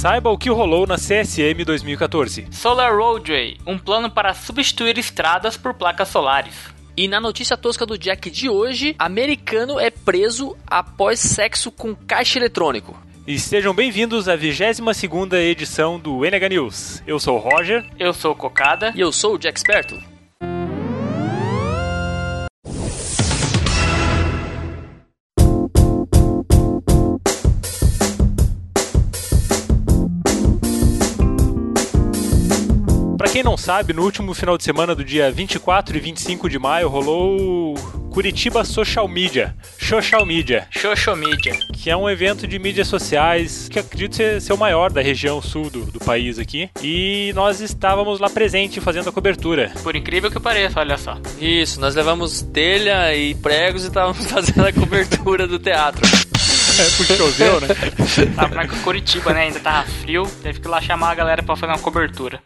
saiba o que rolou na CSM 2014. Solar Roadway, um plano para substituir estradas por placas solares. E na notícia tosca do Jack de hoje, americano é preso após sexo com caixa eletrônico. E sejam bem-vindos à 22ª edição do NH News. Eu sou o Roger. Eu sou o Cocada. E eu sou o Jack Esperto. Quem não sabe, no último final de semana do dia 24 e 25 de maio rolou Curitiba Social Media, Social Media, Social Media, que é um evento de mídias sociais que acredito ser, ser o maior da região sul do, do país aqui. E nós estávamos lá presente fazendo a cobertura. Por incrível que pareça, olha só. Isso, nós levamos telha e pregos e estávamos fazendo a cobertura do teatro. É porque choveu, né? Tava na Curitiba, né? Ainda tava frio, teve que ir lá chamar a galera pra fazer uma cobertura.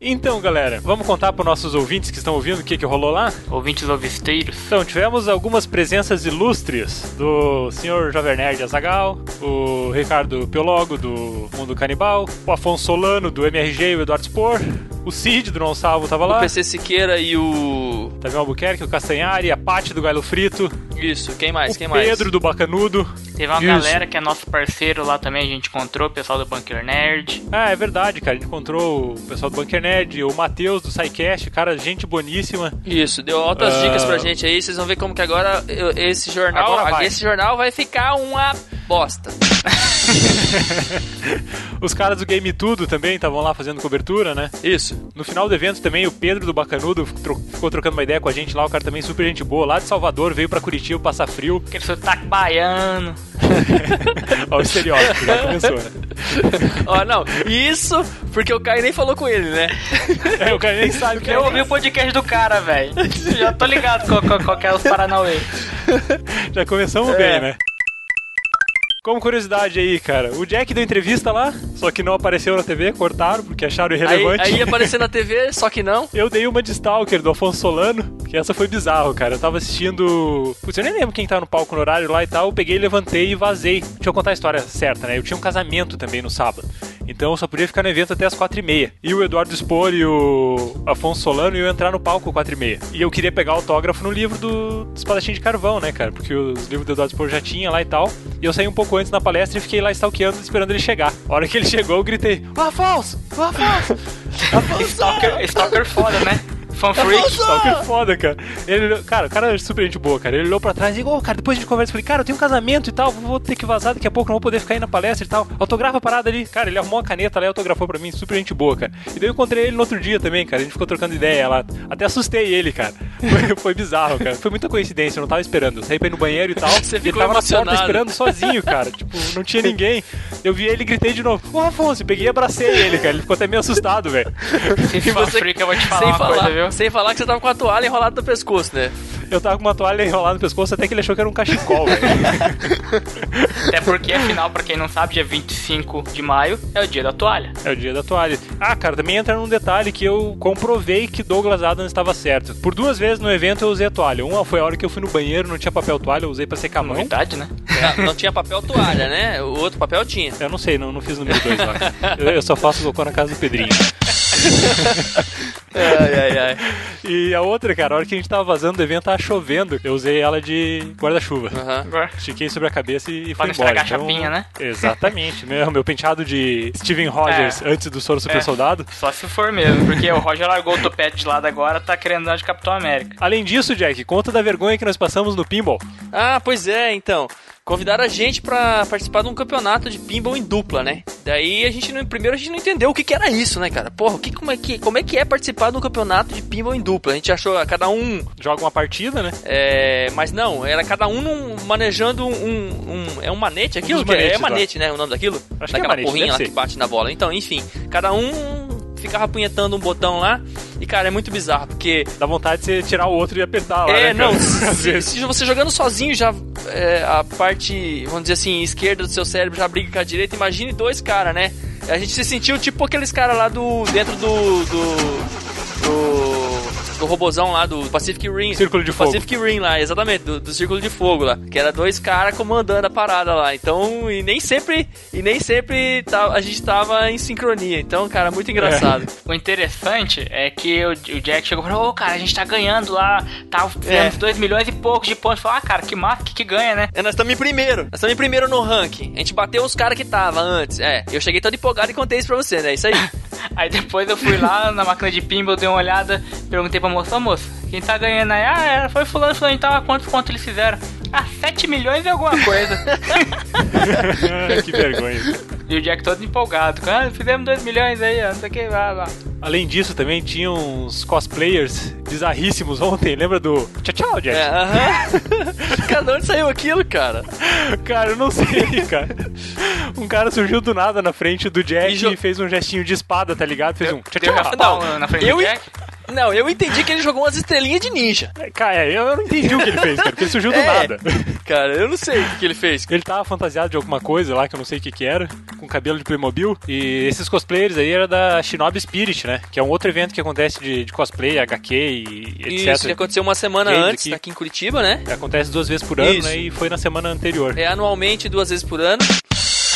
Então, galera, vamos contar para nossos ouvintes que estão ouvindo o que, que rolou lá? Ouvintes ovisteiros. Então, tivemos algumas presenças ilustres do senhor Jovem Nerd Azagal, o Ricardo Piologo do Mundo Canibal, o Afonso Solano do MRG e o Eduardo Spor, o Cid do Não Salvo tava lá. O PC Siqueira e o. Tavião Albuquerque, o Castanhari, a Pati do Galo Frito. Isso, quem mais? o quem mais? Pedro do Bacanudo. Teve uma Isso. galera que é nosso parceiro lá também, a gente encontrou, o pessoal do Bunker Nerd. Ah, é verdade, cara. A gente encontrou o pessoal do Bunker Nerd, o Matheus do SciCast, cara, gente boníssima. Isso, deu altas Ah. dicas pra gente aí, vocês vão ver como que agora esse jornal, Agora vai. esse jornal vai ficar uma bosta. Os caras do Game Tudo também estavam lá fazendo cobertura, né? Isso. No final do evento também, o Pedro do Bacanudo tro- ficou trocando uma ideia com a gente lá, o cara também super gente boa, lá de Salvador, veio pra Curitiba passar frio. Aquele sotaque baiano. Ó, o estereótipo, já começou, né? Ó, não, isso porque o Caio nem falou com ele, né? É, o cara nem sabe que Eu é. ouvi o podcast do cara, velho. Já tô ligado qual, qual, qual que é os Paranauê. Já começamos É. bem, né? Como curiosidade aí, cara, o Jack deu entrevista lá, só que não apareceu na TV, cortaram porque acharam Aí, irrelevante. aí ia aparecer na TV, só que não. Eu dei uma de Stalker do Afonso Solano, que essa foi bizarro, cara. Eu tava assistindo. Putz, eu nem lembro quem tava no palco no horário lá e tal. Eu peguei, levantei e vazei. Deixa eu contar a história certa, né? Eu tinha um casamento também no sábado. Então eu só podia ficar no evento até as quatro e meia. E o Eduardo Spor e o Afonso Solano iam entrar no palco quatro e meia. E eu queria pegar autógrafo no livro do, do Espadachim de Carvão, né, cara? Porque os livros do Eduardo Spor já tinha lá e tal. E eu saí um pouco antes na palestra e fiquei lá stalkeando, esperando ele chegar. A hora que ele chegou, eu gritei: Ô Afonso! Ô Afonso! Stalker, stalker foda, né? Fan freak. Stalker foda, cara. Ele, olhou- cara, o cara é super gente boa, cara. Ele olhou pra trás e ô, cara, depois a gente conversa. Eu Falei, cara, eu tenho um casamento e tal, vou ter que vazar daqui a pouco, não vou poder ficar aí na palestra e tal. Autografa a parada ali. Cara, ele arrumou uma caneta lá e autografou pra mim, super gente boa, cara. E daí eu encontrei ele no outro dia também, cara. A gente ficou trocando ideia lá. Até assustei ele, cara. Foi, foi bizarro, cara. Foi muita coincidência, eu não tava esperando. Eu saí pra ir no banheiro e tal. Você ele ficou tava na porta emocionado. esperando sozinho, cara. Tipo, não tinha ninguém. Eu vi ele e gritei de novo, ô Afonso, peguei e abracei ele, cara. Ele ficou até meio assustado, velho. Esse fan freak, eu vou te falar sem uma falar, coisa, viu? Sem falar que você tava com a toalha enrolada no pescoço, né? Eu tava com uma toalha enrolada no pescoço até que ele achou que era um cachecol, velho. Até porque, afinal, pra quem não sabe, dia 25 de maio é o dia da toalha. É o dia da toalha. Ah, cara, também entra num detalhe que eu comprovei que Douglas Adams estava certo. Por duas vezes no evento eu usei a toalha. Uma foi a hora que eu fui no banheiro, não tinha papel toalha, eu usei pra secar a mão. Novidade, né? Não, não tinha papel toalha, né? O outro papel tinha. Eu não sei, não, não fiz número dois lá. Eu, eu só faço cocô na casa do Pedrinho. Ai, ai, ai. E a outra, cara, a hora que a gente tava vazando do evento, tava chovendo. Eu usei ela de guarda-chuva. Estiquei sobre a cabeça e fui embora. estragar a chapinha, né? Exatamente. Meu, meu penteado de Steven Rogers É. antes do Soro Super É. Soldado. Só se for mesmo, porque o Roger largou o topete de lado agora, tá querendo andar de Capitão América. Além disso, Jack, conta da vergonha que nós passamos no pinball. Ah, pois é, então. Convidaram a gente pra participar de um campeonato de pinball em dupla, né? Daí a gente não, primeiro a gente não entendeu o que, que era isso, né, cara? Porra, que, como, é que, como é que é participar de um campeonato de pinball em dupla? A gente achou cada um. Joga uma partida, né? É, mas não, era cada um num- manejando um, um- É um manete aquilo? Um Que é- manetes é manete, né? O nome daquilo? Acho que é Daquela manete, porrinha lá ser. que bate na bola. Então, enfim, cada um ficava punhetando um botão lá. E, cara, é muito bizarro, porque Dá vontade de você tirar o outro e apertar lá, é, né, não, se, se você jogando sozinho já é, a parte, vamos dizer assim, esquerda do seu cérebro já briga com a direita, imagine dois caras, né? A gente se sentiu tipo aqueles caras lá do dentro do do, do do robozão lá do Pacific Rim. Círculo de Fogo. Pacific Rim lá, exatamente, do, do Círculo de Fogo lá. Que era dois caras comandando a parada lá. Então, e nem sempre, e nem sempre tá, a gente tava em sincronia. Então, cara, muito engraçado. O interessante é que o, o Jack chegou e falou, ô cara, a gente tá ganhando lá, tá É. fazendo 2 milhões e poucos de pontos. Falou, ah, cara, que massa, que, que ganha, né? É, nós estamos em primeiro. Nós estamos em primeiro no ranking. A gente bateu os caras que tava antes. É, eu cheguei todo empolgado e contei isso pra você, né? Isso aí. Aí depois eu fui lá na máquina de pinball, dei uma olhada, perguntei pra moça, ô moça, quem tá ganhando aí? Ah, era, foi fulano, fulano e tal, quantos pontos eles fizeram? Ah, 7 milhões e alguma coisa. que vergonha. e o Jack todo empolgado, ah, fizemos 2 milhões aí, ó, não sei o que, vai lá. Além disso, também tinha uns cosplayers bizarríssimos ontem. Lembra do Tchau, tchau, Jack? É, aham. Cada onde saiu aquilo, cara? Cara, eu não sei, cara. Um cara surgiu do nada na frente do Jack E e, fez um gestinho de espada, tá ligado? Fez um tchau, tchau. Não, na frente eu do Jack. Não, eu entendi que ele jogou umas estrelinhas de ninja. Cara, eu não entendi o que ele fez, cara, porque ele surgiu do É. nada. Cara, eu não sei o que, ele fez. Ele tava fantasiado de alguma coisa lá, que eu não sei o que que era, com cabelo de Playmobil. E esses cosplayers aí era da Shinobi Spirit, né? Que é um outro evento que acontece de, de cosplay, HQ e etc. Isso, que aconteceu uma semana antes, aqui. aqui em Curitiba, né? Acontece duas vezes por ano, Isso. né? E foi na semana anterior. É anualmente, duas vezes por ano.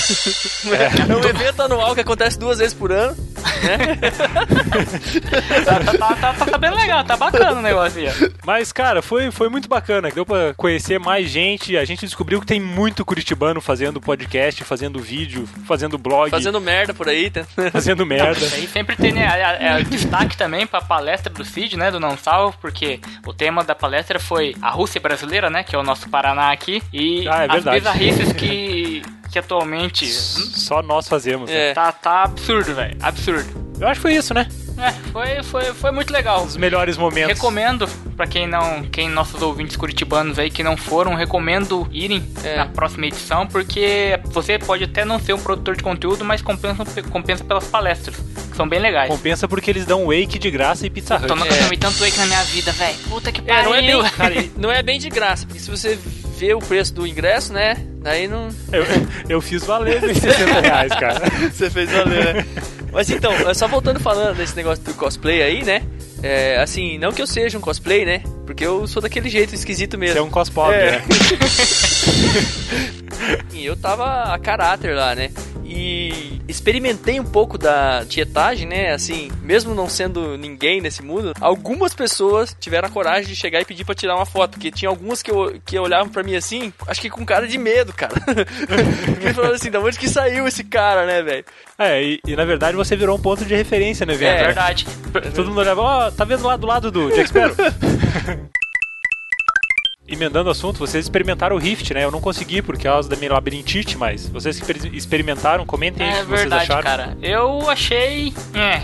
É um evento anual que acontece duas vezes por ano. Tá, tá, tá, tá, tá bem legal, tá bacana o negócio aí. Mas, cara, foi, foi muito bacana. Deu pra conhecer mais gente. A gente descobriu que tem muito curitibano fazendo podcast, fazendo vídeo, fazendo blog, Fazendo merda por aí. tá? fazendo merda. Isso aí sempre tem né, é, é, destaque também pra palestra do Cid, né, do Não Salvo, porque o tema da palestra foi a Rússia brasileira, né, que é o nosso Paraná aqui, e Ah, é as verdade. bizarrices que, que atualmente Só nós fazemos. né? É. tá, tá absurdo, velho, absurdo. Eu acho que foi isso, né? É, foi, foi, foi muito legal. Os melhores momentos. Recomendo pra quem não, quem nossos ouvintes curitibanos aí que não foram, recomendo irem É. na próxima edição, porque você pode até não ser um produtor de conteúdo, mas compensa, compensa pelas palestras, que são bem legais. Compensa porque eles dão wake de graça e pizza Tô hut. nunca É. tomei tanto wake na minha vida, velho. Puta que É, pariu. não é, bem, cara, não é bem de graça, porque se você vê o preço do ingresso, né? Daí não. Eu, eu fiz valer esses 60 reais, cara. Você fez valer, né? Mas então, é só voltando falando desse negócio do cosplay aí, né? É, assim, não que eu seja um cosplay, né? Porque eu sou daquele jeito esquisito mesmo. Você é um cospobre, É. né? E eu tava a caráter lá, né? E experimentei um pouco da tietagem, né? Assim, mesmo não sendo ninguém nesse mundo, algumas pessoas tiveram a coragem de chegar e pedir pra tirar uma foto. Porque tinha algumas que, eu, que olhavam pra mim assim, acho que com cara de medo, cara. que falaram assim, da onde que saiu esse cara, né, velho? É, e, e na verdade você virou um ponto de referência no evento. É né? verdade. Todo mundo olhava, ó, tá vendo lá do lado do Jack Sparrow? Emendando o assunto, vocês experimentaram o Rift, né? Eu não consegui por causa da minha labirintite, mas vocês que exper- experimentaram, comentem aí o É que vocês verdade, acharam. cara. Eu achei. É.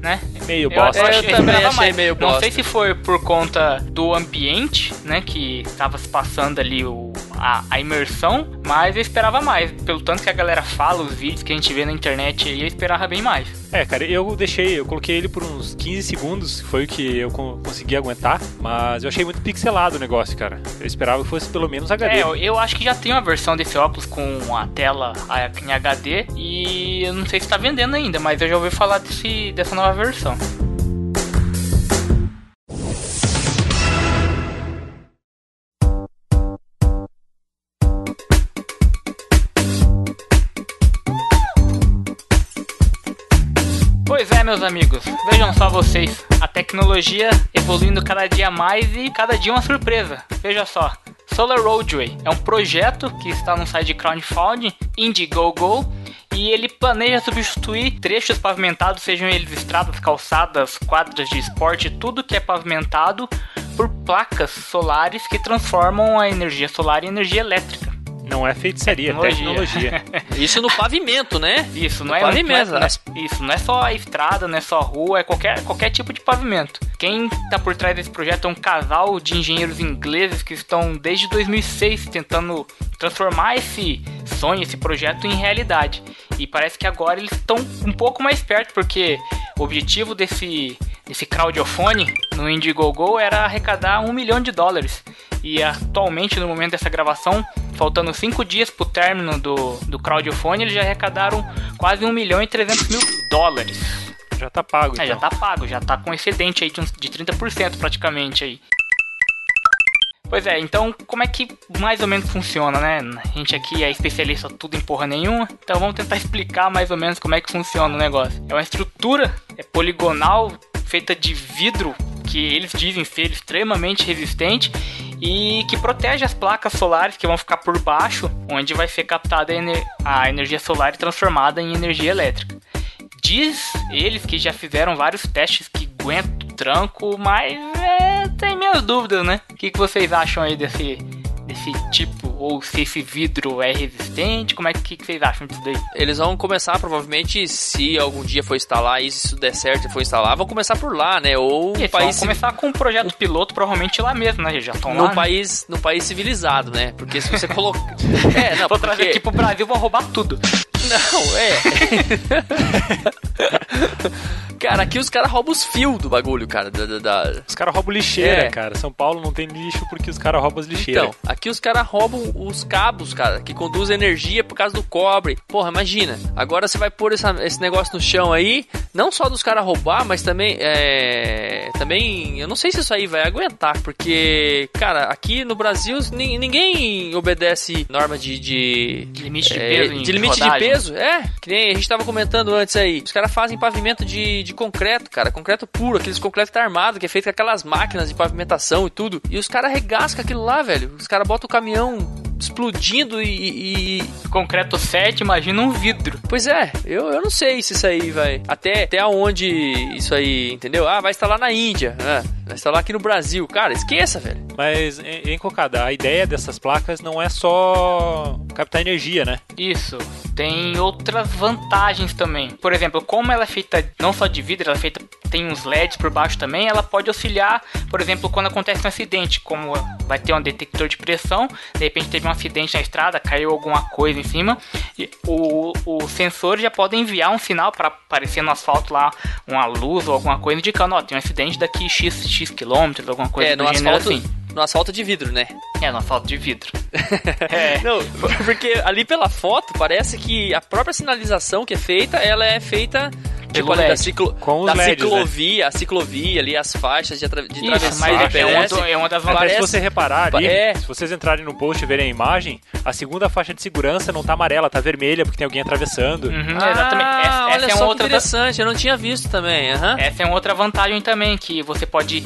Né? Meio Eu, bosta. eu eu achei, também achei mais. meio Não bosta. sei se foi por conta do ambiente, né? Que tava se passando ali o, a, a imersão, mas eu esperava mais. Pelo tanto que a galera fala, os vídeos que a gente vê na internet aí, eu esperava bem mais. É, cara, eu deixei, eu coloquei ele por uns 15 segundos, foi o que eu co- consegui aguentar, mas eu achei muito pixelado o negócio, cara. Eu esperava que fosse pelo menos HD. É, eu, eu acho que já tem uma versão desse óculos com a tela em HD e eu não sei se tá vendendo ainda, mas eu já ouvi falar desse, dessa nova versão. Meus amigos, vejam só vocês, a tecnologia evoluindo cada dia mais e cada dia uma surpresa. Veja só, Solar Roadway é um projeto que está no site de crowdfunding Indiegogo e ele planeja substituir trechos pavimentados, sejam eles estradas, calçadas, quadras de esporte, tudo que é pavimentado, por placas solares que transformam a energia solar em energia elétrica. Não é feitiçaria, é Tecnologia. Isso no pavimento, né? Isso, não No é, não é, pavimento, não é- né? isso, não é só estrada, não é só rua, é qualquer, qualquer tipo de pavimento. Quem tá por trás desse projeto é um casal de engenheiros ingleses que estão desde 2006 tentando transformar esse sonho, esse projeto em realidade. E parece que agora eles estão um pouco mais perto, porque o objetivo desse, desse crowdfunding no Indiegogo era arrecadar um milhão de dólares. E atualmente, no momento dessa gravação, faltando cinco dias pro término do, do crowdfunding, eles já arrecadaram quase 1 milhão e 300 mil dólares. Já tá pago, É, então. já tá pago, já tá com excedente aí de, uns, de 30% praticamente aí. Pois é, então como é que mais ou menos funciona, né? A gente aqui é especialista tudo em porra nenhuma, então vamos tentar explicar mais ou menos como é que funciona o negócio. É uma estrutura é poligonal feita de vidro que eles dizem ser extremamente resistente e que protege as placas solares que vão ficar por baixo, onde vai ser captada a, ener a energia solar e transformada em energia elétrica. Diz eles que já fizeram vários testes que aguentam tranco, mas é, tem minhas dúvidas, né? O que, que vocês acham aí desse, desse tipo? Ou se esse vidro é resistente? Como é que, que vocês acham disso daí? Eles vão começar, provavelmente, se algum dia for instalar e se isso der certo e for instalar, vão começar por lá, né? Ou eles país. vão começar com um projeto piloto, provavelmente lá mesmo, né? Já estão lá. num né? país, num país civilizado, né? Porque se você colocar. é, não, Vou trazer porque... aqui pro Brasil, vão roubar tudo. Não, é. cara, aqui os caras roubam os fios do bagulho, cara. Da, da- da- Os caras roubam lixeira, É. cara. São Paulo não tem lixo porque os caras roubam as lixeiras. Então, aqui os caras roubam os cabos, cara, que conduzem energia por causa do cobre. Porra, imagina. Agora você vai pôr essa- esse negócio no chão aí, não só dos caras roubar, mas também, é, também, eu não sei se isso aí vai aguentar, porque, cara, aqui no Brasil nin- ninguém obedece norma de, de Limite de é, peso em de limite de rodagem. peso, é, que nem a gente tava comentando antes aí. Os caras fazem pavimento de, de concreto, cara, concreto puro, aqueles concreto que tá armado, que é feito com aquelas máquinas de pavimentação e tudo. E os caras arregascam aquilo lá, velho. Os caras botam o caminhão explodindo e, e- Concreto 7, imagina um vidro. Pois é, eu, eu não sei se isso aí vai. Até, até aonde isso aí, entendeu? Ah, vai instalar na Índia, né? vai instalar aqui no Brasil. Cara, esqueça, velho. Mas, em, em Cocada, a ideia dessas placas não é só captar energia, né? Isso. Tem outras vantagens também. Por exemplo, como ela é feita não só de vidro, ela é feita tem uns LEDs por baixo também, ela pode auxiliar, por exemplo, quando acontece um acidente, como vai ter um detector de pressão, de repente teve um acidente na estrada, caiu alguma coisa em cima, e o, o sensor já pode enviar um sinal para aparecer no asfalto lá, uma luz ou alguma coisa indicando, ó, tem um acidente daqui x, x quilômetros, alguma coisa é, do no gênero asfalto, assim. no asfalto de vidro, né? É, no asfalto de vidro. é. Não, porque ali pela foto parece que a própria sinalização que é feita, ela é feita tipo ali da, ciclo, Com os da LEDs, ciclovia, a ciclovia ali, as faixas de, atra, de Isso, travessia mas de é, um pedestre. outro- é uma das vantagens. se Parece- você reparar ali, É. se vocês entrarem no post e verem a imagem, a segunda faixa de segurança não tá amarela, tá vermelha porque tem alguém atravessando. Uhum, Ah, exatamente. Essa, olha essa é só uma que outra da- interessante, eu não tinha visto também. aham. Essa é uma outra vantagem também, que você pode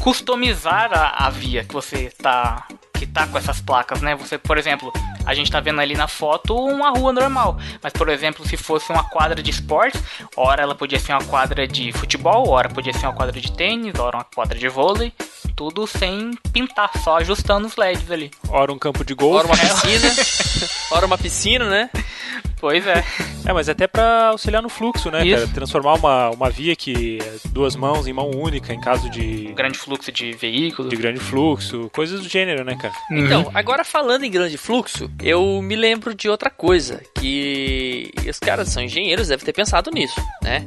customizar a, a via que você tá que tá com essas placas, né? Você, por exemplo, a gente tá vendo ali na foto uma rua normal, mas por exemplo, se fosse uma quadra de esportes, ora ela podia ser uma quadra de futebol, ora podia ser uma quadra de tênis, ora uma quadra de vôlei, tudo sem pintar, só ajustando os LEDs ali. Ora um campo de golfe. Ora uma piscina, ora uma piscina, né? Pois é. É, mas até pra auxiliar no fluxo, né, Isso. cara? Transformar uma, uma via que é duas mãos em mão única em caso de, Grande fluxo de veículos. de grande fluxo, coisas do gênero, né, cara? Então, agora falando em grande fluxo, eu me lembro de outra coisa, que os caras são engenheiros, devem ter pensado nisso, né?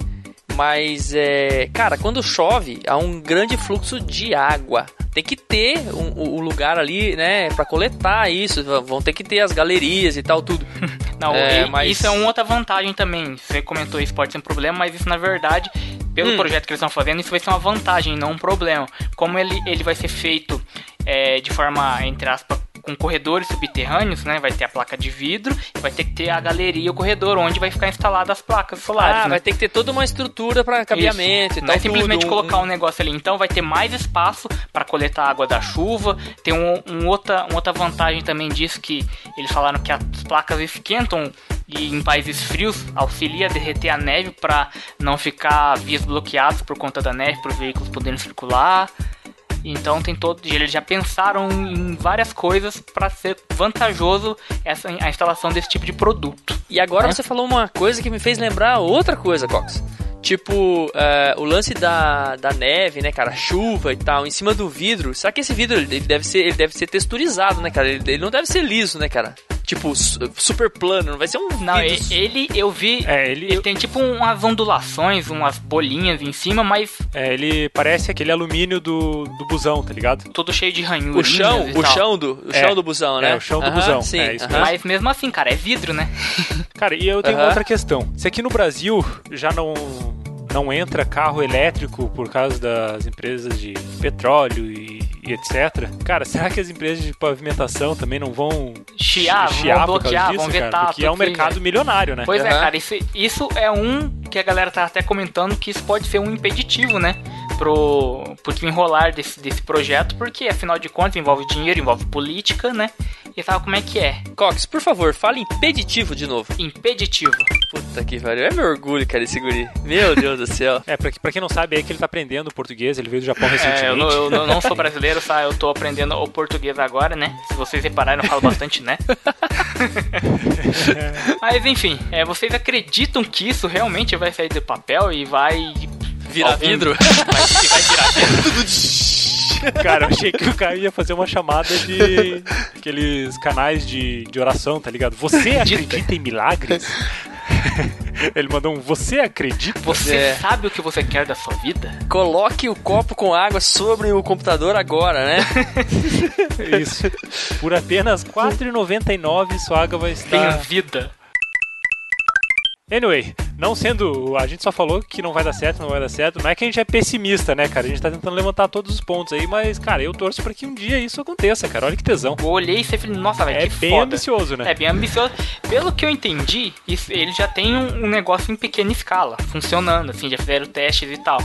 Mas, é, cara, quando chove, há um grande fluxo de água. Tem que ter um, o- o lugar ali, né, pra coletar isso. Vão ter que ter as galerias e tal, tudo. Não, É, e- mas- isso é uma outra vantagem também. Você comentou isso pode ser um problema, mas isso na verdade, pelo Hum. projeto que eles estão fazendo, isso vai ser uma vantagem, não um problema. Como ele, ele vai ser feito é, de forma, entre aspas, com corredores subterrâneos, né? Vai ter a placa de vidro e vai ter que ter a galeria e o corredor onde vai ficar instaladas as placas solares. Ah, né? vai ter que ter toda uma estrutura pra cabeamento Isso. e Não tal. é simplesmente tudo, colocar um negócio ali. Então vai ter mais espaço para coletar a água da chuva. Tem um, um outra, uma outra vantagem também disso que eles falaram que as placas esquentam e em países frios auxilia a derreter a neve para não ficar vias bloqueadas por conta da neve para os veículos poderem circular. Então tem todo, eles já pensaram em várias coisas para ser vantajoso essa a instalação desse tipo de produto. E agora né? você falou uma coisa que me fez lembrar outra coisa, Cox. Tipo, é, o lance da, da neve, né, cara? Chuva e tal, em cima do vidro. Será que esse vidro ele ele deve ser, ele deve ser texturizado, né, cara? Ele, ele não deve ser liso, né, cara? Tipo, su- super plano, não vai ser um Não, vidro. e- ele eu vi É, ele, Ele tem tipo umas ondulações, umas bolinhas em cima, mas é, ele parece aquele alumínio do, do busão, tá ligado? todo cheio de O ranhuras. chão, e o tal. chão do, o É, chão do busão, né? é, o chão do Aham, busão, Sim, é isso aham. Mas mesmo assim, cara, é vidro, né? Cara, e eu tenho Aham. outra questão. Se aqui no Brasil já não não entra carro elétrico por causa das empresas de petróleo e, e etc. Cara, será que as empresas de pavimentação também não vão Chiar, chiar vão por causa bloquear, disso, vão cara? vetar. Porque é um mercado milionário, né? Pois é, Aham. cara, isso, isso é um que a galera tá até comentando que isso pode ser um impeditivo, né? Pro, pro desenrolar desse, desse projeto, porque afinal de contas envolve dinheiro, envolve política, né? E sabe como é que é? Cox, por favor, fale impeditivo de novo. Impeditivo. Puta que pariu. É meu orgulho, cara, esse guri. Meu Deus do céu. É, pra, pra quem não sabe, é que ele tá aprendendo português, ele veio do Japão É, eu, recentemente. não, eu não- não sou brasileiro, tá? Eu tô aprendendo o português agora, né? Se vocês repararem, eu falo bastante, né? Mas enfim, é, vocês acreditam que isso realmente vai sair do papel e vai. Virar algum- vidro? Vai, vai virar vidro? Cara, eu achei que o Caio ia fazer uma chamada de aqueles canais de, de oração, tá ligado? Você acredita em milagres? Ele mandou um Você acredita? Você É. sabe o que você quer da sua vida? Coloque o copo com água sobre o computador agora, né? Isso. Por apenas R$ 4,99 sua água vai Tenha estar. vida. Anyway, não sendo. A gente só falou que não vai dar certo, não vai dar certo. Não é que a gente é pessimista, né, cara? A gente tá tentando levantar todos os pontos aí, mas, cara, eu torço pra que um dia isso aconteça, cara. Olha que tesão. Eu olhei e falei, nossa, velho, É que bem foda. ambicioso, né? É bem ambicioso. Pelo que eu entendi, isso- ele já tem um, um negócio em pequena escala, funcionando, assim, já fizeram testes e tal.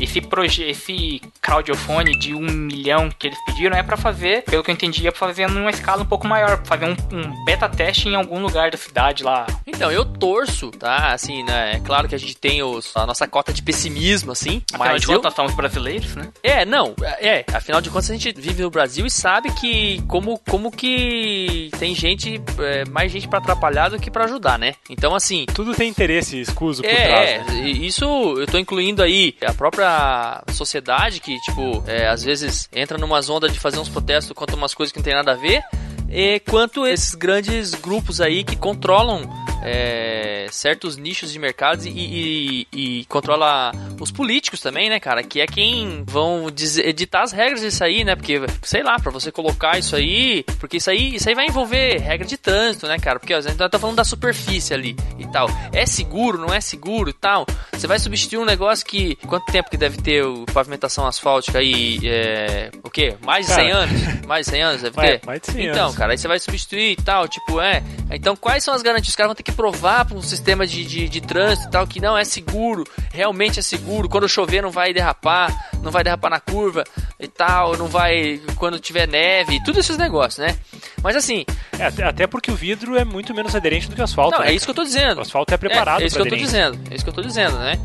Esse proje esse crowdfunding de um milhão que eles pediram é pra fazer, pelo que eu entendi, é pra fazer numa escala um pouco maior, pra fazer um, um beta teste em algum lugar da cidade lá. Então, eu torço, tá? Assim, né? É claro que a gente tem os- a nossa cota de pessimismo, assim. Afinal mas de eu, contas, somos brasileiros, né? É, não, é, afinal de contas a gente vive no Brasil e sabe que como, como que tem gente, é, mais gente pra atrapalhar do que pra ajudar, né? Então assim, Tudo tem interesse escuso por é, trás. é, né? isso eu tô incluindo aí a própria sociedade que, tipo, é, às vezes entra numa onda de fazer uns protestos contra umas coisas que não tem nada a ver, e quanto esses grandes grupos aí que controlam é, certos nichos de mercados e, e, e controla os políticos também, né, cara? Que é quem vão editar as regras disso aí, né? Porque, sei lá, pra você colocar isso aí, porque isso aí, isso aí vai envolver regra de trânsito, né, cara? Porque ó, a gente tá falando da superfície ali e tal. É seguro, não é seguro e tal. Você vai substituir um negócio que. Quanto tempo que deve ter o pavimentação asfáltica aí? É, o quê? Mais de 100 Cara. anos? Mais de 100 anos deve É, ter? mais de 100 então, anos. Cara, aí você vai substituir e tal, tipo, é. Então, quais são as garantias? Os caras vão ter que provar para um sistema de, de, de trânsito e tal que não é seguro, realmente é seguro. Quando chover, não vai derrapar, não vai derrapar na curva e tal, não vai quando tiver neve, tudo esses negócios, né? Mas assim, É, até, porque o vidro é muito menos aderente do que o asfalto. não, né? é isso que eu tô dizendo. O asfalto é preparado É, é isso que eu tô dizendo. É isso que eu tô dizendo, né?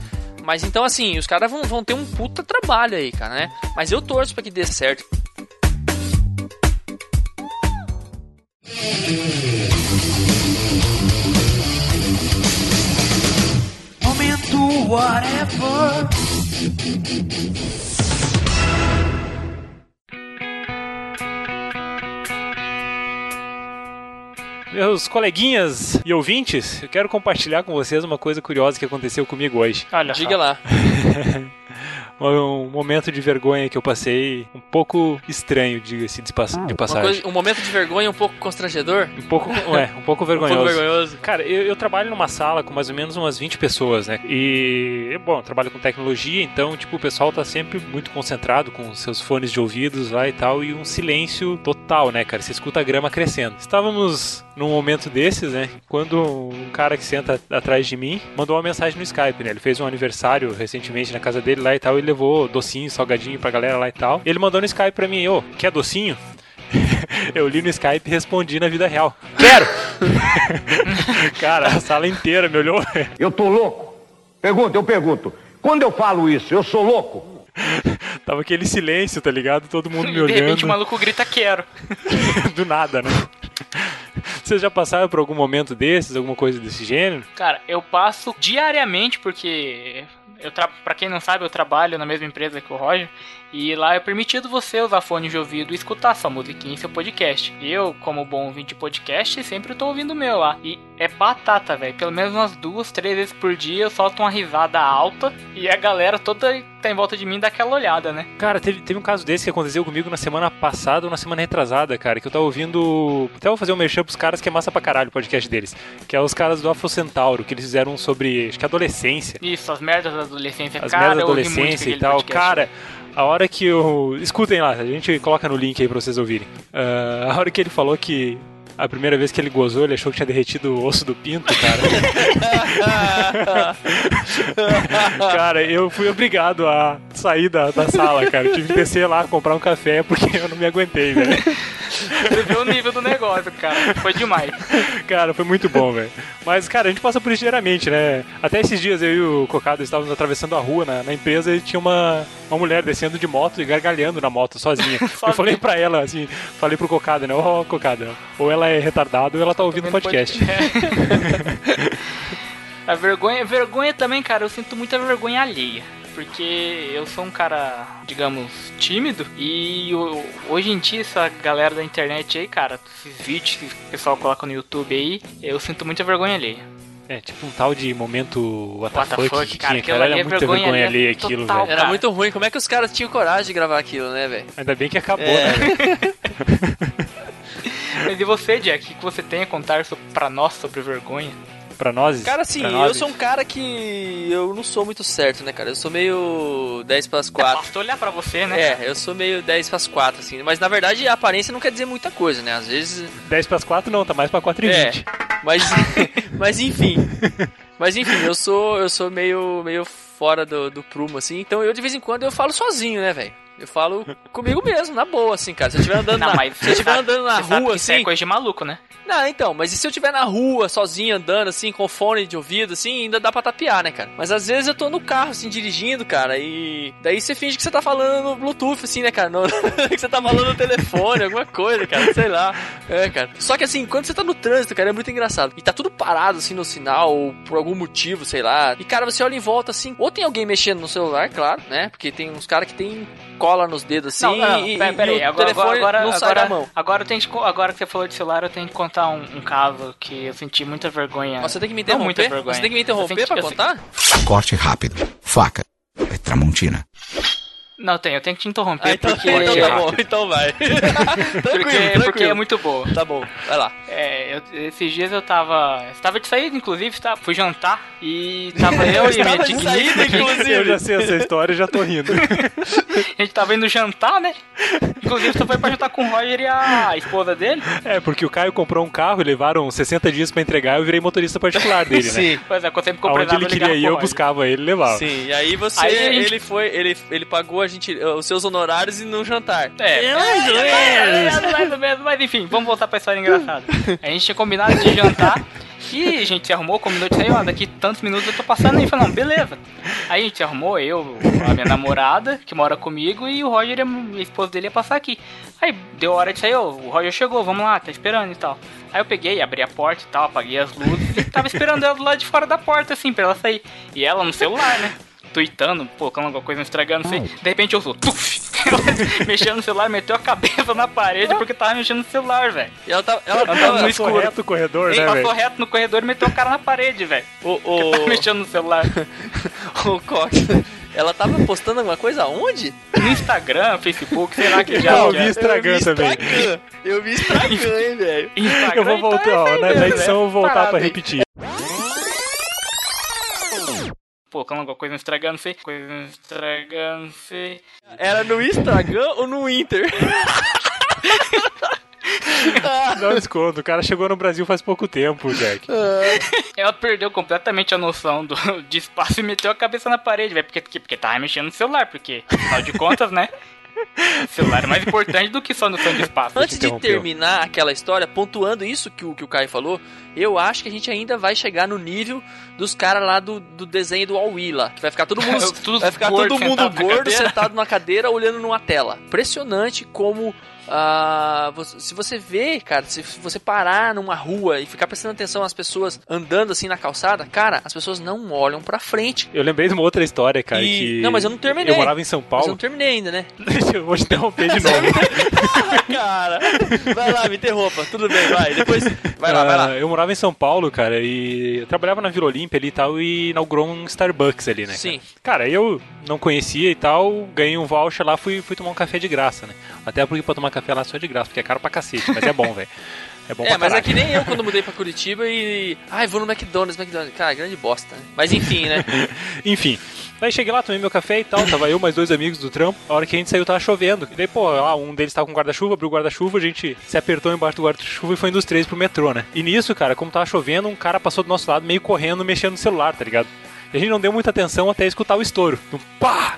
Mas então, assim, os caras vão, vão ter um puta trabalho aí, cara, né? Mas eu torço pra que dê certo. Momento whatever. Meus coleguinhas e ouvintes, eu quero compartilhar com vocês uma coisa curiosa que aconteceu comigo hoje. Olha Diga lá. Um momento de vergonha que eu passei um pouco estranho, diga-se de, pass- de Uma passagem. coisa- um momento de vergonha um pouco constrangedor. Um pouco, é, um pouco Um vergonhoso. pouco vergonhoso. Cara, eu, eu trabalho numa sala com mais ou menos umas 20 pessoas, né? E, bom, eu trabalho com tecnologia, então, tipo, o pessoal tá sempre muito concentrado com seus fones de ouvidos lá e tal, e um silêncio total, né, cara? Você escuta a grama crescendo. Estávamos num momento desses, né? Quando um cara que senta atrás de mim mandou uma mensagem no Skype, né? Ele fez um aniversário recentemente na casa dele lá e tal, e levou docinho, salgadinho pra galera lá e tal. Ele mandou no Skype pra mim, ô, quer docinho? Eu li no Skype e respondi na vida real. Quero! Cara, a sala inteira me olhou. Eu tô louco? Pergunta, eu pergunto. Quando eu falo isso, eu sou louco? Tava aquele silêncio, tá ligado? Todo mundo me E de repente o olhando. maluco grita quero. Do nada, né? Vocês já passaram por algum momento desses, alguma coisa desse gênero? Cara, eu passo diariamente porque eu tra... para quem não sabe, eu trabalho na mesma empresa que o Roger e lá é permitido você usar fone de ouvido e escutar sua musiquinha em seu podcast. Eu, como bom ouvinte de podcast, sempre tô ouvindo o meu lá. E é batata, velho. Pelo menos umas duas, três vezes por dia eu solto uma risada alta e a galera toda tá em volta de mim dá aquela olhada, né? Cara, teve, teve um caso desse que aconteceu comigo na semana passada ou na semana retrasada, cara, que eu tava ouvindo. Até vou fazer um merchan pros caras que é massa pra caralho o podcast deles. Que é os caras do Afro Centauro, que eles fizeram sobre. Acho que adolescência. Isso, as merdas da adolescência. As cara, merdas da adolescência e tal. podcast. Cara, a hora que eu. Escutem lá, a gente coloca no link aí pra vocês ouvirem. Ah, a hora que ele falou que. A primeira vez que ele gozou, ele achou que tinha derretido o osso do pinto, cara. cara, eu fui obrigado a sair da, da sala, cara. Eu tive que descer lá, comprar um café, porque eu não me aguentei, velho. Você viu o nível do negócio, cara. Foi demais. Cara, foi muito bom, velho. Mas, cara, a gente passa por isso diariamente, né? Até esses dias eu e o Cocado estávamos atravessando a rua na, na empresa e tinha uma, uma mulher descendo de moto e gargalhando na moto sozinha. Eu falei pra ela, assim, falei pro Cocado, né? Ó, Cocado, ou ela é retardada ou ela tá ouvindo o podcast. A vergonha, vergonha também, cara, eu sinto muita vergonha alheia. Porque eu sou um cara, digamos, tímido. E o- hoje em dia, essa galera da internet aí, cara, esses vídeos que o pessoal coloca no YouTube aí, eu sinto muita vergonha alheia. É, tipo um tal de momento fuck, que cara, tinha, cara. ali Era é muita vergonha vergonha alheia aquilo, total, velho. Era cara. muito ruim. Como é que os caras tinham coragem de gravar aquilo, né, velho? Ainda bem que acabou, É. né, velho? Mas e você, Jack, o que você tem a contar so- pra nós sobre vergonha? Pra nós. Cara, assim, pra eu sou um cara que. Eu não sou muito certo, né, cara? Eu sou meio 10 para as 4. Basta olhar pra você, né? É, eu sou meio 10 para as 4, assim. Mas na verdade a aparência não quer dizer muita coisa, né? Às vezes. 10 pras 4 não, tá mais pra 4 e É. 20. Mas, mas enfim. Mas enfim, eu sou, eu sou meio, meio fora do, do prumo, assim. Então eu de vez em quando eu falo sozinho, né, velho? Eu falo comigo mesmo, na boa, assim, cara. Se eu estiver andando Não, na, se eu estiver sabe- andando na rua, isso assim. é coisa de maluco, né? Não, então, mas e se eu estiver na rua, sozinho, andando, assim, com fone de ouvido, assim, ainda dá pra tapear, né, cara? Mas às vezes eu tô no carro, assim, dirigindo, cara, e daí você finge que você tá falando no Bluetooth, assim, né, cara? No- que você tá falando no telefone, alguma coisa, cara, sei lá. É, cara. Só que assim, quando você tá no trânsito, cara, é muito engraçado. E tá tudo parado, assim, no sinal, ou por algum motivo, sei lá. E, cara, você olha em volta, assim, ou tem alguém mexendo no celular, claro, né? Porque tem uns caras que tem cola nos dedos, assim, não, não, e, pera, e pera aí, o agora, telefone agora, não agora, sai da agora, mão. agora, eu tenho agora que você falou de celular, eu tenho que contar um, um caso que eu senti muita vergonha. Você tem que me Não muita interromper? vergonha. Você tem que me interromper pra contar? Corte rápido. Faca. É Tramontina. Não, tem, eu tenho que te interromper Ah, então, porque, então tá bom, então vai. tranquilo, porque, tranquilo. porque é muito boa. Tá bom, vai lá. É, eu- esses dias eu tava. Estava de saída, inclusive, tá, fui jantar e tava eu e minha digníssima inclusive. Eu já sei essa história e já tô rindo. A gente tava indo jantar, né? Inclusive, você foi pra jantar com o Roger e a esposa dele. É, porque o Caio comprou um carro e levaram 60 dias pra entregar eu virei motorista particular dele, né? Sim. Pois é, quando sempre comprei Aonde ele queria ir, eu buscava ele e levava. Sim, e aí você, Aí gente- ele foi, ele, ele pagou a gente, os seus honorários e no jantar. É, É, mais ou é, mais ou menos, mas enfim, vamos voltar pra história engraçada. A gente tinha combinado de jantar e a gente se arrumou, combinou de sair, ó, daqui tantos minutos eu tô passando aí. Falei, não, beleza. Aí a gente se arrumou, eu, a minha namorada, que mora comigo, e o Roger, a esposa dele, ia passar aqui. Aí deu hora de sair, ó, o Roger chegou, vamos lá, tá esperando e tal. Aí eu peguei, abri a porta e tal, apaguei as luzes e tava esperando ela do lado de fora da porta, assim, pra ela sair. E ela no celular, né? Tweetando, colocando alguma coisa, estragando, não sei. De repente eu sou, tuf! mexendo no celular, meteu a cabeça na parede porque tava mexendo no celular, velho. E ela tava, ela Ela tava tava no Passou escuro. reto o corredor, Ele né, passou velho? reto no corredor e meteu a cara na parede, velho. o, Tava o, mexendo no celular. o Cox, ela tava postando alguma coisa onde? No Instagram, Facebook, sei lá que já. Eu vi Instagram também. Instagram. Eu vi Instagram, hein, velho. Instagram, Eu vou então voltar, é ó, isso aí na, edição eu vou é voltar parado pra repetir. Colocando alguma coisa no Instagram, não sei. Coisa no Instagram, não sei. Era no Instagram ou no Inter? Não desconto, o cara chegou no Brasil faz pouco tempo, Jack. Ela perdeu completamente a noção do, de espaço e meteu a cabeça na parede, velho. Porque, porque, porque tava mexendo no celular, porque, afinal de contas, né? Celular é mais importante do que só noção de espaço. Antes de terminar aquela história, pontuando isso que o, que o Caio falou, eu acho que a gente ainda vai chegar no nível dos caras lá do, do desenho do All lá, que vai ficar todo mundo, vai ficar gordo, todo mundo sentado na gordo sentado numa cadeira olhando numa tela. Impressionante como você- se você vê, cara, se você parar numa rua e ficar prestando atenção às pessoas andando assim na calçada, cara, as pessoas não olham pra frente. Eu lembrei de uma outra história, cara, E- que... Não, mas eu não terminei. Eu morava em São Mas eu Paulo. não terminei ainda, né? Deixa eu vou te interromper de novo. cara, vai lá, me interrompa. Tudo bem, vai. Depois, vai lá, vai lá. Ah, Eu morava em São Paulo, cara, e eu trabalhava na Vila Olímpia ali e tal, e inaugurou um Starbucks ali, né? Sim. Cara, eu não conhecia e tal, ganhei um voucher lá, fui, fui tomar um café de graça, né? Até porque pra tomar café lá só de graça, porque é caro pra cacete, mas é bom, velho. É bom É, pra mas é que nem eu quando mudei pra Curitiba e. Ai, vou no McDonald's, McDonald's. Cara, grande bosta, né? Mas enfim, né? Enfim. Daí cheguei lá, tomei meu café e tal, tava eu mais dois amigos do trampo. A hora que a gente saiu tava chovendo. E daí, pô, lá, um deles tava com guarda-chuva, abriu o guarda-chuva, a gente se apertou embaixo do guarda-chuva e foi indo os três pro metrô, né? E nisso, cara, como tava chovendo, um cara passou do nosso lado meio correndo, mexendo no celular, tá ligado? E a gente não deu muita atenção até escutar o estouro. Um pá!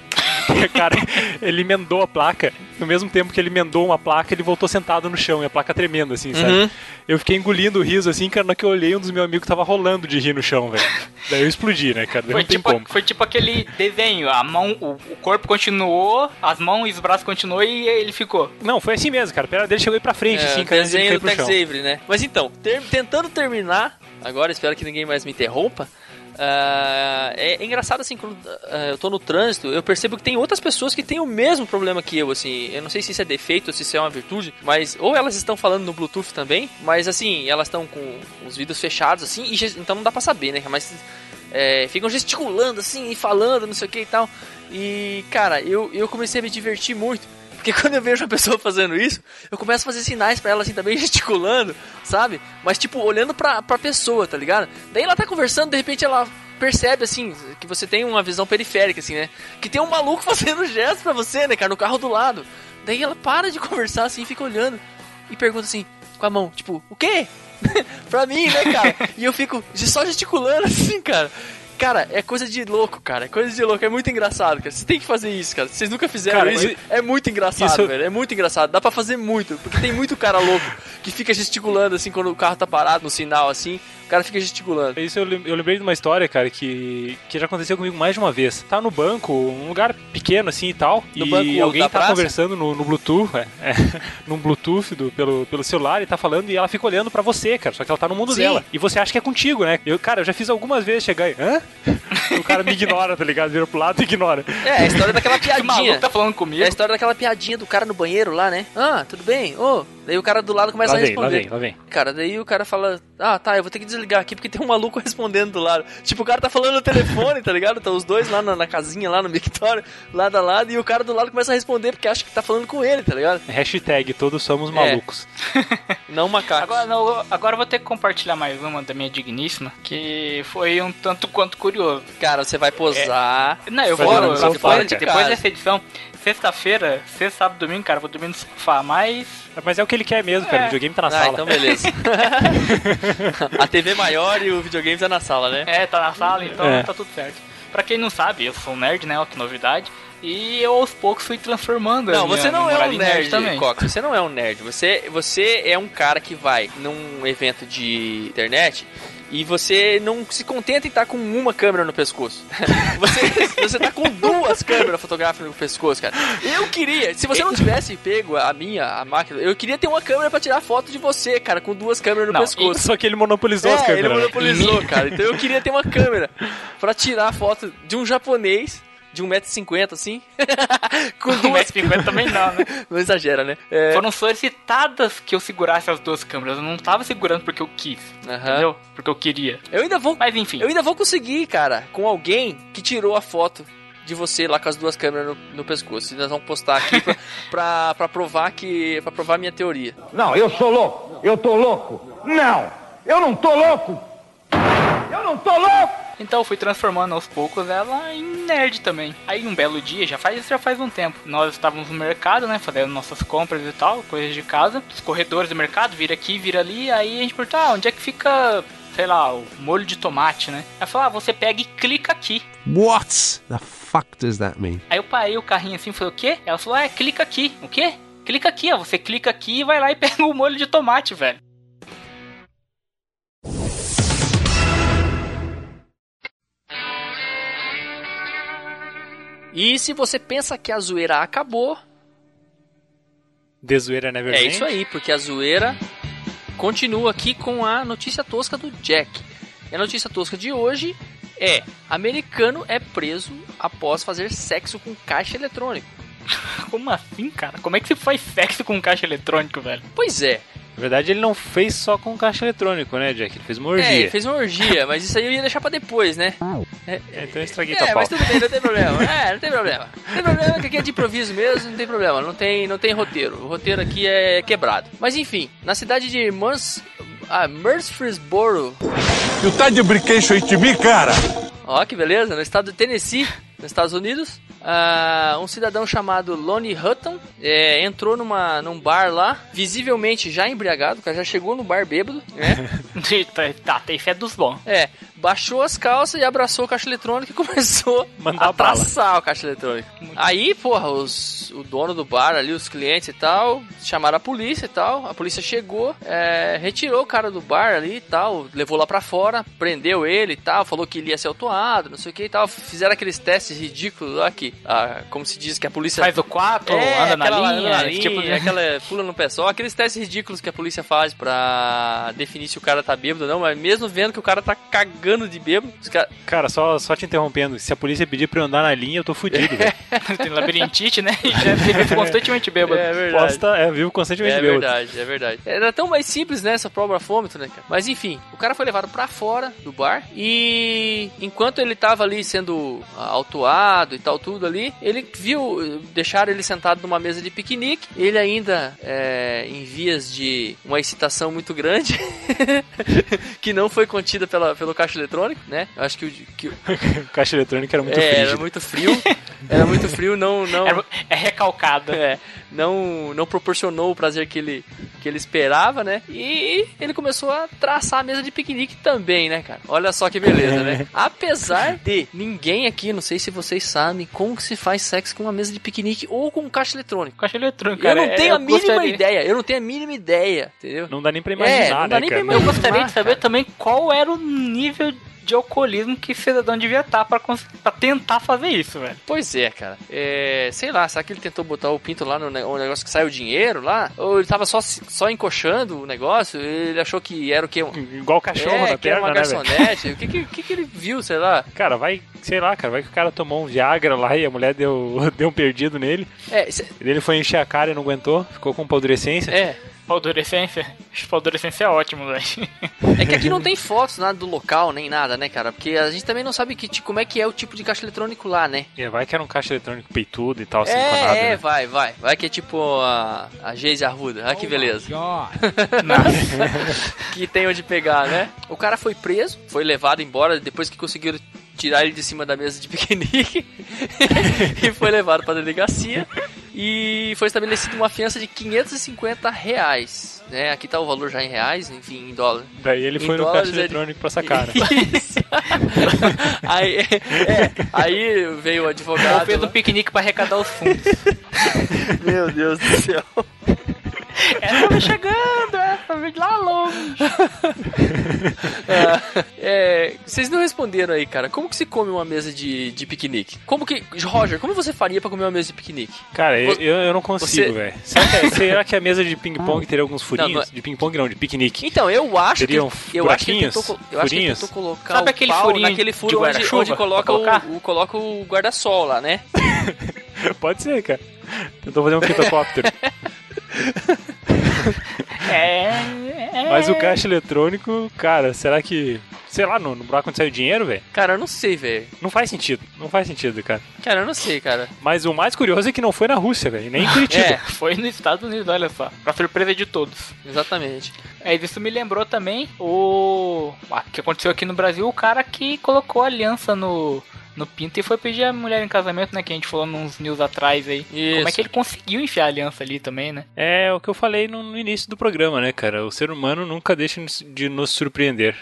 E, cara, ele emendou a placa. No mesmo tempo que ele emendou uma placa, ele voltou sentado no chão e a placa tremendo, assim, sabe? Uhum. Eu fiquei engolindo o riso, assim, cara, na hora que eu olhei, um dos meus amigos tava rolando de rir no chão, velho. Daí eu explodi, né, cara? Daí Foi tipo, como. foi tipo aquele desenho, a mão, o, o corpo continuou, as mãos e os braços continuou e ele ficou. Não, foi assim mesmo, cara. A perna dele chegou aí pra frente, É, assim, cara, desenho do Tex. Avery, né? Mas então, ter- tentando terminar, agora espero que ninguém mais me interrompa. Ah, é, é engraçado assim, quando ah, eu tô no trânsito, eu percebo que tem outras pessoas que têm o mesmo problema que eu, assim. Eu não sei se isso é defeito ou se isso é uma virtude, mas ou elas estão falando no Bluetooth também, mas assim, elas estão com os vidros fechados, assim, e então não dá pra saber, né? Mas é, ficam gesticulando assim e falando, não sei o que e tal. E, cara, eu, eu comecei a me divertir muito. Porque quando eu vejo uma pessoa fazendo isso, eu começo a fazer sinais pra ela assim também, gesticulando, sabe? Mas tipo, olhando pra, pra pessoa, tá ligado? Daí ela tá conversando, de repente ela percebe assim, que você tem uma visão periférica, assim, né? Que tem um maluco fazendo gesto pra você, né, cara, no carro do lado. Daí ela para de conversar assim, fica olhando e pergunta assim, com a mão, tipo, o quê? pra mim, né, cara? E eu fico só gesticulando assim, cara. Cara, é coisa de louco, cara. É coisa de louco. É muito engraçado, cara. Você tem que fazer isso, cara. Vocês nunca fizeram Cara, isso. É muito engraçado, isso- velho. É muito engraçado. Dá pra fazer muito. Porque tem muito cara louco que fica gesticulando, assim, quando o carro tá parado no sinal, assim. O cara fica gesticulando. Isso eu, eu lembrei de uma história, cara, que, que já aconteceu comigo mais de uma vez. Tá no banco, um lugar pequeno assim e tal, No e banco alguém tá praça? conversando no, no Bluetooth, é, é, num Bluetooth do, pelo, pelo celular e tá falando e ela fica olhando pra você, cara, só que ela tá no mundo Sim. dela. E você acha que é contigo, né? Eu, cara, eu já fiz algumas vezes chegar e, hã? O cara me ignora, tá ligado? Vira pro lado e ignora. É, a história daquela Que piadinha. maluco tá falando É comigo? a história daquela piadinha do cara no banheiro lá, né? Ah, tudo bem? Ô. Daí o cara do lado começa Lá a vem, lá responder. vem, lá vem. Cara, daí o cara fala, ah, tá, eu vou ter que desligar aqui porque tem um maluco respondendo do lado. Tipo, o cara tá falando no telefone, tá ligado? Tá os dois lá na, na casinha, lá no mictório, lado a lado, e o cara do lado começa a responder porque acha que tá falando com ele, tá ligado? Hashtag todos somos É. malucos. Não macaco. Agora, não, agora eu vou ter que compartilhar mais uma da minha digníssima, que foi um tanto quanto curioso. Cara, você vai posar. Não, eu vou, depois, depois dessa edição, sexta-feira, sexta, sábado, domingo, cara, vou dormir no sofá, mas Mas é o que ele quer mesmo, cara. É. O videogame tá na Ah, sala. então beleza. a TV maior e o videogame tá na sala, né? é, tá na sala, então É. tá tudo certo. Pra quem não sabe, eu sou um nerd, né, ó, que novidade, e eu aos poucos fui transformando a Não, minha você não é um em nerd, também. Cox. Você não é um nerd. Você, você é um cara que vai num evento de internet e você não se contenta em estar com uma câmera no pescoço. Você, você tá com duas câmeras fotográficas no pescoço, cara. Eu queria, se você não tivesse pego a minha, a máquina, eu queria ter uma câmera pra tirar foto de você, cara, com duas câmeras no Não, pescoço. Só que ele monopolizou as É, câmeras. ele né? monopolizou, cara. Então eu queria ter uma câmera pra tirar foto de um japonês de 1,50m assim. com Com duas 1,50m também não, né? Não exagera, né? É, Foram solicitadas que eu segurasse as duas câmeras. Eu não tava segurando porque eu quis, aham. entendeu? Porque eu queria. Eu ainda vou. Mas enfim. Eu ainda vou conseguir, cara, com alguém que tirou a foto de você lá com as duas câmeras no, no pescoço. E nós vamos postar aqui pra, pra, pra provar que. para provar minha teoria. Não, eu sou louco. Eu tô louco. Não, eu não tô louco. Eu não tô louco. Então eu fui transformando aos poucos ela em nerd também. Aí um belo dia, já faz isso já faz um tempo. Nós estávamos no mercado, né? Fazendo nossas compras e tal, coisas de casa. Os corredores do mercado, vira aqui, vira ali. Aí a gente perguntou, ah, onde é que fica, sei lá, o molho de tomate, né? Aí falou, ah, você pega e clica aqui. What the fuck does that mean? Aí eu parei o carrinho assim e falei, o quê? Ela falou, ah, é, clica aqui. O quê? Clica aqui, ó. Você clica aqui e vai lá e pega o molho de tomate, velho. E se você pensa que a zoeira acabou, De zoeira never É end. isso aí, porque a zoeira continua aqui com a notícia tosca do Jack. E a notícia tosca de hoje é: americano é preso após fazer sexo com caixa eletrônico. Como assim, cara? Como é que se faz sexo com caixa eletrônico, velho? Pois é, Na verdade, ele não fez só com caixa eletrônico, né, Jack? Ele fez uma é, orgia. ele fez uma orgia, mas isso aí eu ia deixar pra depois, né? É, então eu estraguei tua É, mas tudo bem, não tem problema. É, não tem problema. Não tem problema que aqui é de improviso mesmo, não tem problema. Não tem, não tem roteiro. O roteiro aqui é quebrado. Mas enfim, na cidade de Murs... Ah, Murfreesboro, Tu tá de brinquedo aí de mim, cara? Ó, que beleza, no estado de Tennessee, nos Estados Unidos, ah, um cidadão chamado Lonnie Hutton é, entrou numa, num bar lá, visivelmente já embriagado, o cara já chegou no bar bêbado, né? tá, tem fé dos bons. É, baixou as calças e abraçou o caixa eletrônico e começou Mandar a bala. traçar o caixa eletrônico. Aí, porra, os, o dono do bar ali, os clientes e tal, chamaram a polícia e tal. A polícia chegou, é, retirou o cara do bar ali e tal, levou lá pra fora, prendeu ele e tal, falou que ele ia ser autuado, não sei o que e tal. Fizeram aqueles testes ridículos lá que, ah, como se diz que a polícia Faz o 4, é, anda na aquela- linha, na esse linha, tipo aquela pula no pé só, aqueles testes ridículos que a polícia faz pra definir se o cara tá bêbado ou não, mas mesmo vendo que o cara tá cagando de bêbado, os caras. Cara, só, só te interrompendo. Se a polícia pedir pra eu andar na linha, eu tô fudido, velho. tem labirintite, né? E já fica constantemente bêbado. É verdade. Posta, é, vivo constantemente É bêbado. verdade, é verdade. Era tão mais simples, né, essa probafômetro, né, cara? Mas enfim, o cara foi levado pra fora do bar e enquanto ele tava ali sendo autuado e tal, tudo ali, ele viu, deixaram ele sentado numa mesa de piquenique, ele ainda é, em vias de uma excitação muito grande, que não foi contida pela, pelo caixa eletrônico, né? Eu acho que o... Que, o- caixa eletrônico era muito é, era frígido. muito frio, era muito frio, não... não É, é recalcada. é, não, não proporcionou o prazer que ele, que ele esperava, né? E ele começou a traçar a mesa de piquenique também, né, cara? Olha só que beleza, né? Apesar de ninguém aqui, não sei se vocês sabem, como que se faz sexo com uma mesa de piquenique ou com um caixa eletrônico. Caixa eletrônico, cara. eu não é- tenho a mínima gostaria- ideia, eu não tenho a mínima ideia, entendeu? Não dá nem pra É, imaginar, não dá né, nem pra cara? imaginar. Eu gostaria de saber cara. também qual era o nível de alcoolismo que cidadão devia estar pra, cons- pra tentar fazer isso, velho. Pois é, cara. É, sei lá, será que ele tentou botar o pinto lá no ne- o negócio que saiu dinheiro lá? Ou ele tava só, só encoxando o negócio? Ele achou que era o quê? Um, Igual cachorro é, na que era perna, uma né, garçonete. o que, que, que que ele viu, sei lá? Cara, vai, sei lá, cara, vai que o cara tomou um Viagra lá e a mulher deu, deu um perdido nele. É, cê- ele foi encher a cara e não aguentou, ficou com paldurecência. é. Paldurecência? Paldurecência é ótimo, velho. É que aqui não tem fotos nada do local, nem nada, né, cara? Porque a gente também não sabe que, tipo, como é que é o tipo de caixa eletrônico lá, né? E vai que era um caixa eletrônico peitudo e tal, siliconado, É, é, né? vai, vai. Vai que é tipo a, a Geise Arruda. Olha que beleza. que tem onde pegar, né? O cara foi preso, foi levado embora depois que conseguiram tirar ele de cima da mesa de piquenique e foi levado para delegacia e foi estabelecida uma fiança de 550 reais. Né? Aqui tá o valor já em reais, enfim, em dólar. Daí ele Em foi no dólares, caixa ele- eletrônico pra sacar? Isso. aí, é, aí veio o advogado. Um lá. piquenique pra arrecadar os fundos. Meu Deus do céu. Ela chegando, essa vem lá longe. É, vocês não responderam aí, cara. Como que se come uma mesa de, de piquenique? Como que. Roger, como você faria pra comer uma mesa de piquenique? Cara, eu, Você- eu eu não consigo, você- velho. Será, que- será que a mesa de ping-pong teria alguns furinhos? Não, não é- De ping-pong não, de piquenique. Então, eu acho que. Teriam Eu acho que ele tentou, eu acho que tentou colocar Sabe o aquele pau furinho naquele de furo onde, onde coloca, o, o- coloca o guarda-sol lá, né? Pode ser, cara. Tentou fazer um pitocóptero. É. é- Mas o caixa eletrônico, cara, será que. Sei lá, no, no buraco onde saiu o dinheiro, velho? Cara, eu não sei, velho. Não faz sentido. Não faz sentido, cara. Cara, eu não sei, cara. Mas o mais curioso é que não foi na Rússia, velho. Nem em Curitiba. É, Foi nos Estados Unidos, olha só. Pra surpresa de todos. exatamente. É, isso me lembrou também o. ah, que aconteceu aqui no Brasil, o cara que colocou aliança no. No pinto e foi pedir a mulher em casamento, né? Que a gente falou nos news atrás aí. Como é Isso. que ele conseguiu enfiar a aliança ali também, né? É o que eu falei no, no início do programa, né, cara? O ser humano nunca deixa de nos surpreender.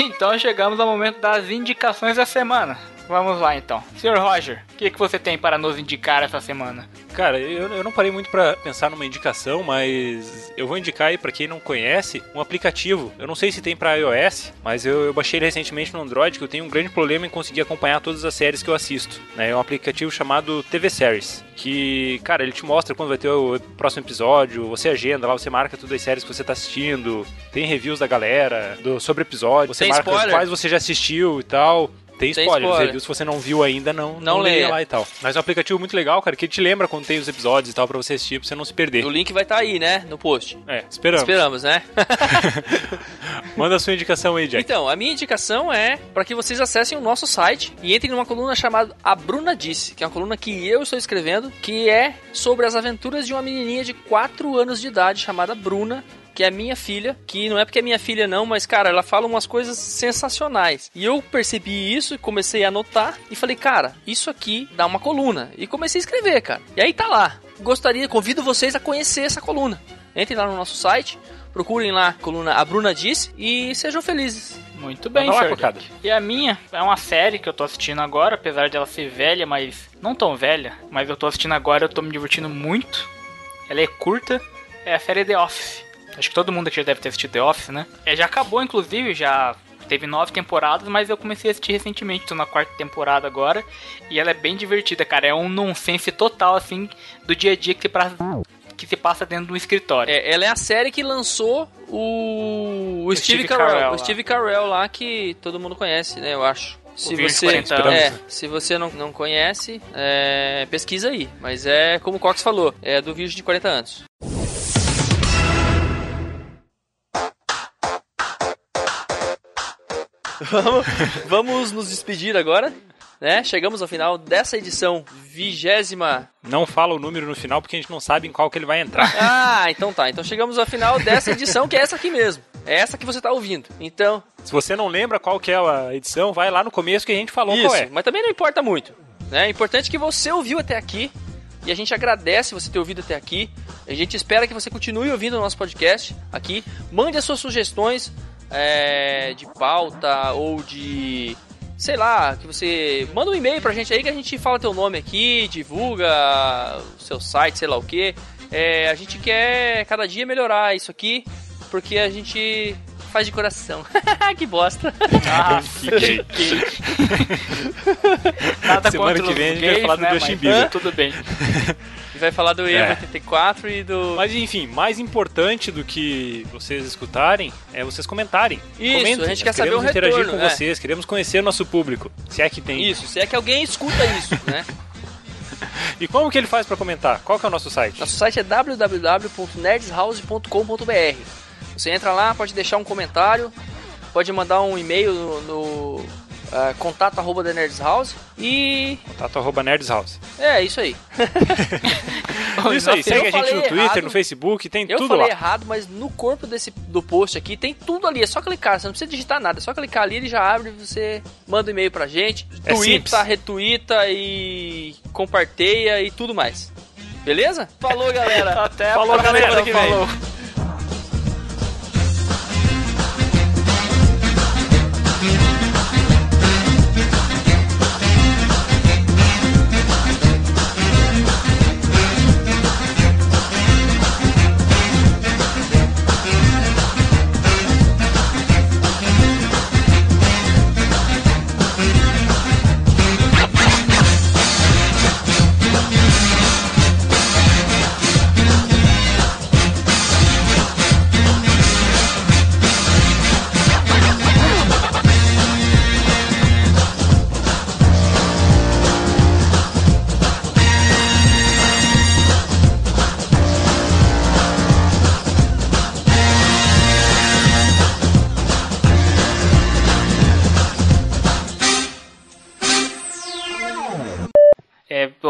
Então chegamos ao momento das indicações da semana. Vamos lá então. Senhor Roger, o que, que você tem para nos indicar essa semana? Cara, eu, eu não parei muito pra pensar numa indicação, mas eu vou indicar aí pra quem não conhece um aplicativo. Eu não sei se tem pra iOS, mas eu, eu baixei ele recentemente no Android que eu tenho um grande problema em conseguir acompanhar todas as séries que eu assisto. Né? É um aplicativo chamado TV Series, que, cara, ele te mostra quando vai ter o próximo episódio, você agenda lá, você marca todas as séries que você tá assistindo, tem reviews da galera do, sobre episódio, você Tem marca spoiler? quais você já assistiu e tal. Tem Tem spoiler, spoiler. reviews se você não viu ainda, não, Não não, leia leia. lá e tal. Mas é um aplicativo muito legal, cara, que te lembra quando tem os episódios e tal, pra você assistir, pra você não se perder. O link vai estar aí, né? No post. É, esperamos. Esperamos, né? Manda a sua indicação aí, Jack. Então, a minha indicação é para que vocês acessem o nosso site e entrem numa coluna chamada A Bruna Disse, que é uma coluna que eu estou escrevendo, que é sobre as aventuras de uma menininha de 4 anos de idade chamada Bruna, que é minha filha, que não é porque é minha filha não, mas cara, ela fala umas coisas sensacionais. E eu percebi isso e comecei a anotar e falei, cara, isso aqui dá uma coluna. E comecei a escrever, cara. E aí tá lá. Gostaria, convido vocês a conhecer essa coluna. Entrem lá no nosso site, procurem lá a coluna A Bruna Disse e sejam felizes. Muito bem, lá. E a minha é uma série que eu tô assistindo agora, apesar de ela ser velha, mas não tão velha, mas eu tô assistindo agora, eu tô me divertindo muito. Ela é curta, é a série The Office. Acho que todo mundo aqui já deve ter assistido The Office, né? É, já acabou, inclusive, já teve nove temporadas, mas eu comecei a assistir recentemente, tô na quarta temporada agora, e ela é bem divertida, cara. É um nonsense total, assim, do dia a dia que se passa, que se passa dentro de um escritório. É, ela é a série que lançou o, o Steve, Steve Carell, Carell o. Steve Carell lá que todo mundo conhece, né? Eu acho. Se você, 40 anos. é, se você não, não conhece, é, pesquisa aí. Mas é como o Cox falou, é do Virgem de 40 anos. Vamos, vamos nos despedir agora, né? Chegamos ao final dessa edição vigésima Não fala o número no final porque a gente não sabe em qual que ele vai entrar. Ah, então tá. Então chegamos ao final dessa edição, que é essa aqui mesmo. É essa que você tá ouvindo. Então, Se você não lembra qual que é a edição, vai lá no começo que a gente falou isso. qual é. Mas também não importa muito. Né? É importante que você ouviu até aqui. E a gente agradece você ter ouvido até aqui. A gente espera que você continue ouvindo o nosso podcast aqui. Mande as suas sugestões é, de pauta ou de. Sei lá, que você. Manda um e-mail pra gente aí que a gente fala teu nome aqui, divulga o seu site, sei lá o que. a gente quer cada dia melhorar isso aqui, porque a gente faz de coração. que bosta. Ah, Que gay. Nada Semana que vem a gente vai falar do né, Justin mas Bieber. Tudo bem. E vai falar do Evo É. 84 e do. Mas enfim, mais importante do que vocês escutarem é vocês comentarem. Isso, Comentem, a gente nós quer saber queremos o interagir retorno, com é. vocês, queremos conhecer o nosso público. Se é que tem. Isso, se é que alguém escuta isso, né? E como que ele faz pra comentar? Qual que é o nosso site? Nosso site é www.nerdshouse.com.br. Você entra lá, pode deixar um comentário, pode mandar um e-mail no, no ah, contato arroba da Nerds House e Contato arroba nerdshouse. é isso aí. Isso aí, Eu segue a gente no falei Twitter, errado. no Facebook, tem Eu tudo falei lá. errado, mas no corpo desse do post aqui tem tudo ali. É só clicar, você não precisa digitar nada. É só clicar ali, ele já abre, você manda um e-mail pra gente, É twitta, simples. retuita e compartilha e tudo mais. Beleza? Falou, galera. Até Falou, a próxima. galera, que vem. Falou.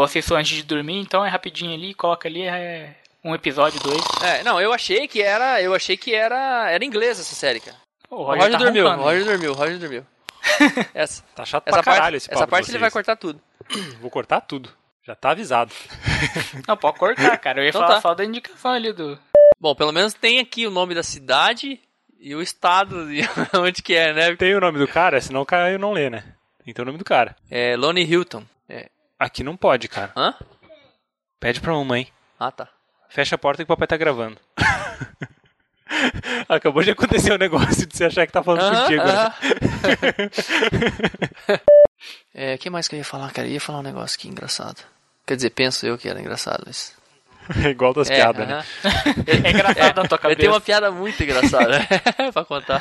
Assisto antes de dormir, então é rapidinho ali, coloca ali, é um episódio, dois. É, não, eu achei que era, eu achei que era, era inglês essa série, cara. Pô, O Roger, tá dormiu, roncando. o Roger dormiu, o Roger dormiu. Essa, Tá chato essa pra caralho parte, esse essa parte de ele vai cortar tudo. Vou cortar tudo. Já tá avisado. Não, pode cortar, cara. Eu ia Então falar tá. só da indicação ali do. Bom, pelo menos tem aqui o nome da cidade e o estado e onde que é, né? Tem o nome do cara, senão o cara eu não lê, né? Então é o nome do cara. É Lonnie Hilton. É. Aqui não pode, cara. Hã? Pede pra mamãe. Ah, tá. Fecha a porta que o papai tá gravando. Acabou de acontecer o negócio de você achar que tá falando Aham, contigo. né? aham. É, o que mais que eu ia falar, cara? Eu ia falar um negócio aqui engraçado. Quer dizer, penso eu que era engraçado, mas... É igual das É, piadas, né? aham. É engraçado na tua Eu cabeça. tenho uma piada muito engraçada pra contar.